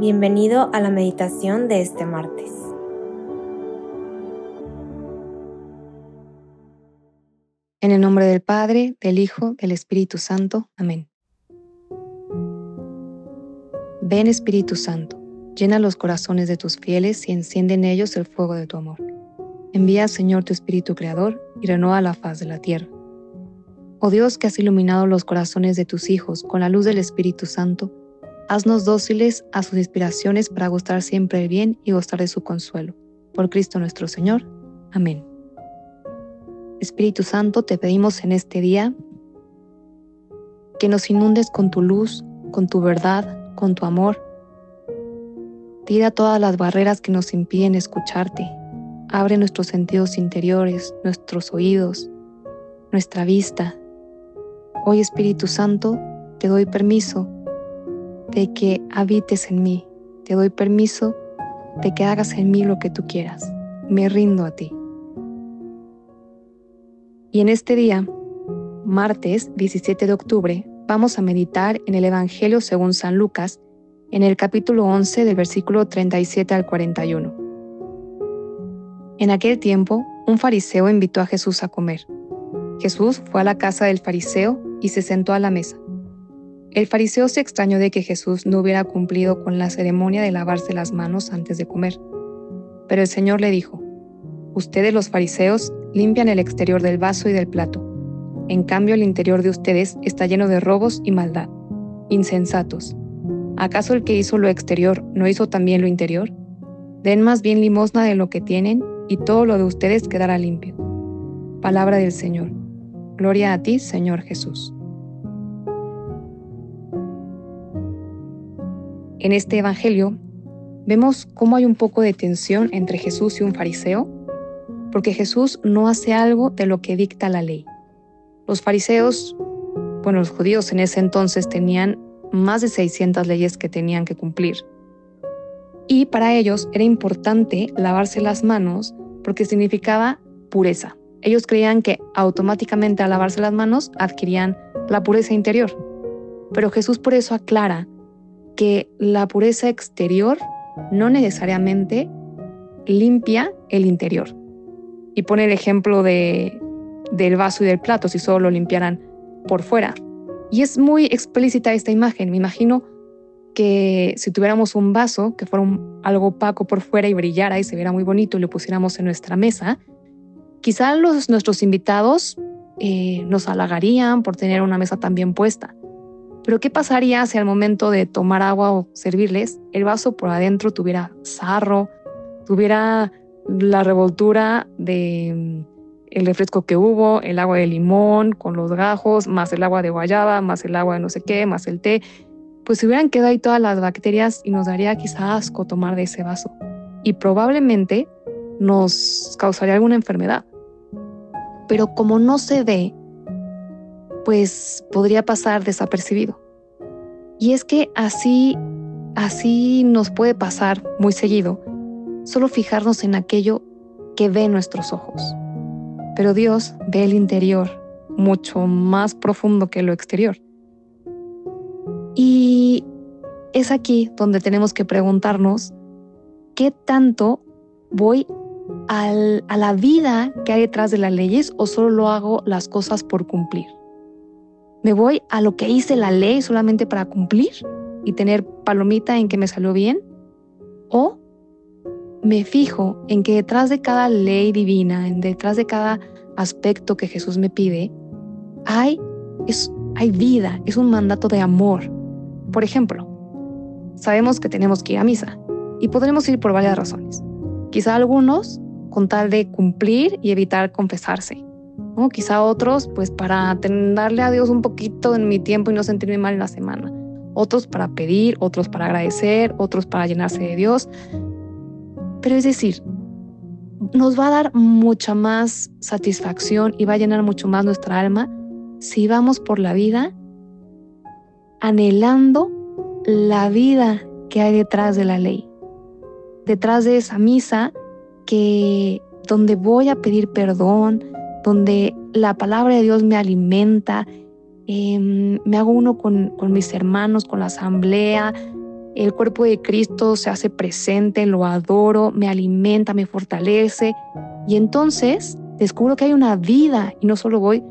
Bienvenido a la meditación de este martes. En el nombre del Padre, del Hijo, del Espíritu Santo. Amén. Ven Espíritu Santo, llena los corazones de tus fieles y enciende en ellos el fuego de tu amor. Envía, Señor, tu Espíritu Creador y renueva la faz de la tierra. Oh Dios que has iluminado los corazones de tus hijos con la luz del Espíritu Santo, Haznos dóciles a sus inspiraciones para gustar siempre el bien y gustar de su consuelo. Por Cristo nuestro Señor. Amén. Espíritu Santo, te pedimos en este día que nos inundes con tu luz, con tu verdad, con tu amor. Tira todas las barreras que nos impiden escucharte. Abre nuestros sentidos interiores, nuestros oídos, nuestra vista. Hoy Espíritu Santo, te doy permiso de que habites en mí. Te doy permiso de que hagas en mí lo que tú quieras. Me rindo a ti. Y en este día, martes 17 de octubre, vamos a meditar en el Evangelio según San Lucas, en el capítulo 11 del versículo 37 al 41. En aquel tiempo, un fariseo invitó a Jesús a comer. Jesús fue a la casa del fariseo y se sentó a la mesa. El fariseo se extrañó de que Jesús no hubiera cumplido con la ceremonia de lavarse las manos antes de comer. Pero el Señor le dijo, Ustedes los fariseos limpian el exterior del vaso y del plato. En cambio el interior de ustedes está lleno de robos y maldad. Insensatos. ¿Acaso el que hizo lo exterior no hizo también lo interior? Den más bien limosna de lo que tienen y todo lo de ustedes quedará limpio. Palabra del Señor. Gloria a ti, Señor Jesús. En este Evangelio vemos cómo hay un poco de tensión entre Jesús y un fariseo, porque Jesús no hace algo de lo que dicta la ley. Los fariseos, bueno, los judíos en ese entonces tenían más de 600 leyes que tenían que cumplir. Y para ellos era importante lavarse las manos porque significaba pureza. Ellos creían que automáticamente al lavarse las manos adquirían la pureza interior. Pero Jesús por eso aclara que la pureza exterior no necesariamente limpia el interior. Y pone el ejemplo de, del vaso y del plato, si solo lo limpiaran por fuera. Y es muy explícita esta imagen. Me imagino que si tuviéramos un vaso que fuera algo opaco por fuera y brillara y se viera muy bonito y lo pusiéramos en nuestra mesa, quizá los, nuestros invitados eh, nos halagarían por tener una mesa tan bien puesta. Pero ¿qué pasaría si al momento de tomar agua o servirles, el vaso por adentro tuviera sarro, tuviera la revoltura de mm, el refresco que hubo, el agua de limón con los gajos, más el agua de guayaba, más el agua de no sé qué, más el té? Pues se hubieran quedado ahí todas las bacterias y nos daría quizá asco tomar de ese vaso. Y probablemente nos causaría alguna enfermedad. Pero como no se ve, pues podría pasar desapercibido. Y es que así, así nos puede pasar muy seguido, solo fijarnos en aquello que ve nuestros ojos. Pero Dios ve el interior mucho más profundo que lo exterior. Y es aquí donde tenemos que preguntarnos qué tanto voy a la vida que hay detrás de las leyes o solo lo hago las cosas por cumplir. ¿Me voy a lo que hice la ley solamente para cumplir y tener palomita en que me salió bien? ¿O me fijo en que detrás de cada ley divina, detrás de cada aspecto que Jesús me pide, hay, es, hay vida, es un mandato de amor? Por ejemplo, sabemos que tenemos que ir a misa y podremos ir por varias razones. Quizá algunos con tal de cumplir y evitar confesarse Quizá otros, pues para darle a Dios un poquito en mi tiempo y no sentirme mal en la semana. Otros para pedir, otros para agradecer, otros para llenarse de Dios. Pero es decir, nos va a dar mucha más satisfacción y va a llenar mucho más nuestra alma si vamos por la vida anhelando la vida que hay detrás de la ley, detrás de esa misa que donde voy a pedir perdón, donde la palabra de Dios me alimenta, em, me hago uno con, mis hermanos, con la asamblea, el cuerpo de Cristo se hace presente, lo adoro, me alimenta, me fortalece. Y entonces descubro que hay una vida y no solo voy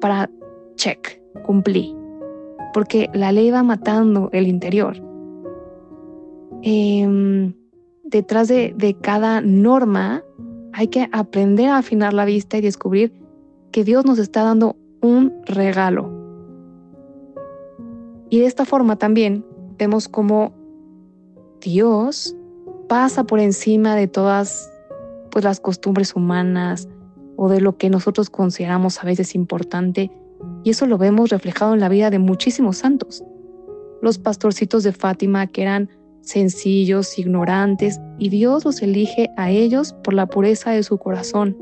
para check, cumplí. Porque la ley va matando el interior. Em, detrás de, de cada norma hay que aprender a afinar la vista y descubrir que Dios nos está dando un regalo. Y de esta forma también vemos cómo Dios pasa por encima de todas pues, las costumbres humanas o de lo que nosotros consideramos a veces importante. Y eso lo vemos reflejado en la vida de muchísimos santos. Los pastorcitos de Fátima que eran sencillos, ignorantes, y Dios los elige a ellos por la pureza de su corazón.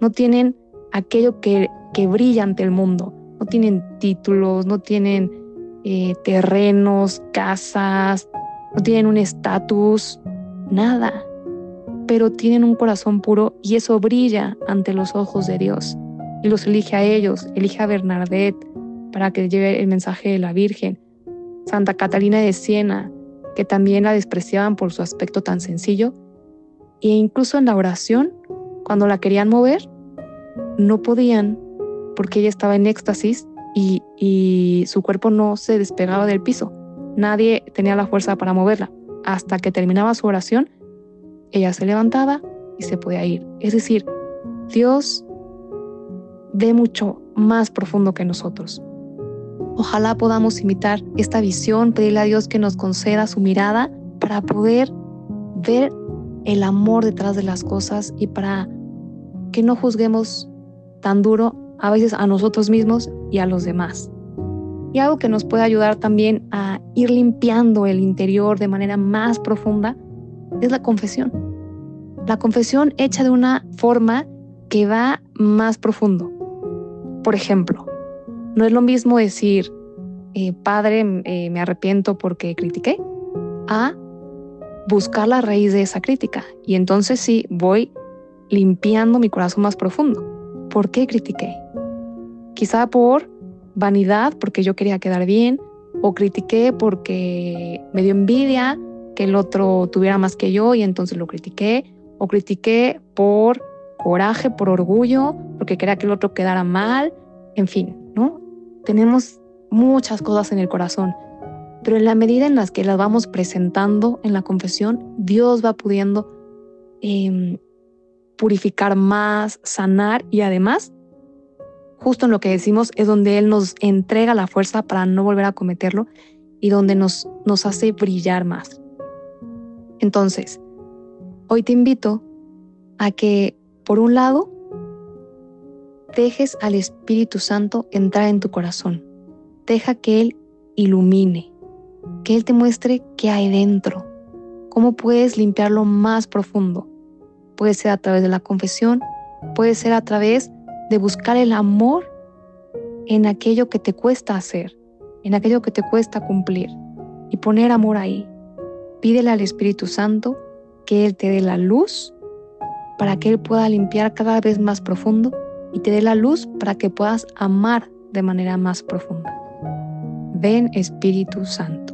No tienen aquello que, que brilla ante el mundo, no tienen títulos, no tienen eh, terrenos, casas, no tienen un estatus, nada, pero tienen un corazón puro y eso brilla ante los ojos de Dios. Y los elige a ellos, elige a Bernadette para que lleve el mensaje de la Virgen, Santa Catalina de Siena, que también la despreciaban por su aspecto tan sencillo, e incluso en la oración, cuando la querían mover, no podían porque ella estaba en éxtasis y, y su cuerpo no se despegaba del piso. Nadie tenía la fuerza para moverla. Hasta que terminaba su oración, ella se levantaba y se podía ir. Es decir, Dios ve mucho más profundo que nosotros. Ojalá podamos imitar esta visión, pedirle a Dios que nos conceda su mirada para poder ver el amor detrás de las cosas y para que no juzguemos tan duro a veces a nosotros mismos y a los demás. Y algo que nos puede ayudar también a ir limpiando el interior de manera más profunda es la confesión. La confesión hecha de una forma que va más profundo. Por ejemplo, no es lo mismo decir, eh, Padre, eh, me arrepiento porque critiqué, a buscar la raíz de esa crítica. Y entonces sí, voy limpiando mi corazón más profundo. ¿Por qué critiqué? Quizá por vanidad porque yo quería quedar bien o critiqué porque me dio envidia que el otro tuviera más que yo y entonces lo critiqué o critiqué por coraje, por orgullo, porque quería que el otro quedara mal, en fin, ¿no? Tenemos muchas cosas en el corazón, pero en la medida en las que las vamos presentando en la confesión, Dios va pudiendo em, purificar más, sanar y además justo en lo que decimos es donde Él nos entrega la fuerza para no volver a cometerlo y donde nos, nos hace brillar más. Entonces, hoy te invito a que, por un lado, dejes al Espíritu Santo entrar en tu corazón. Deja que Él ilumine, que Él te muestre qué hay dentro, cómo puedes limpiarlo más profundo. Puede ser a través de la confesión, puede ser a través de buscar el amor en aquello que te cuesta hacer, en aquello que te cuesta cumplir y poner amor ahí. Pídele al Espíritu Santo que Él te dé la luz para que Él pueda limpiar cada vez más profundo y te dé la luz para que puedas amar de manera más profunda. Ven Espíritu Santo.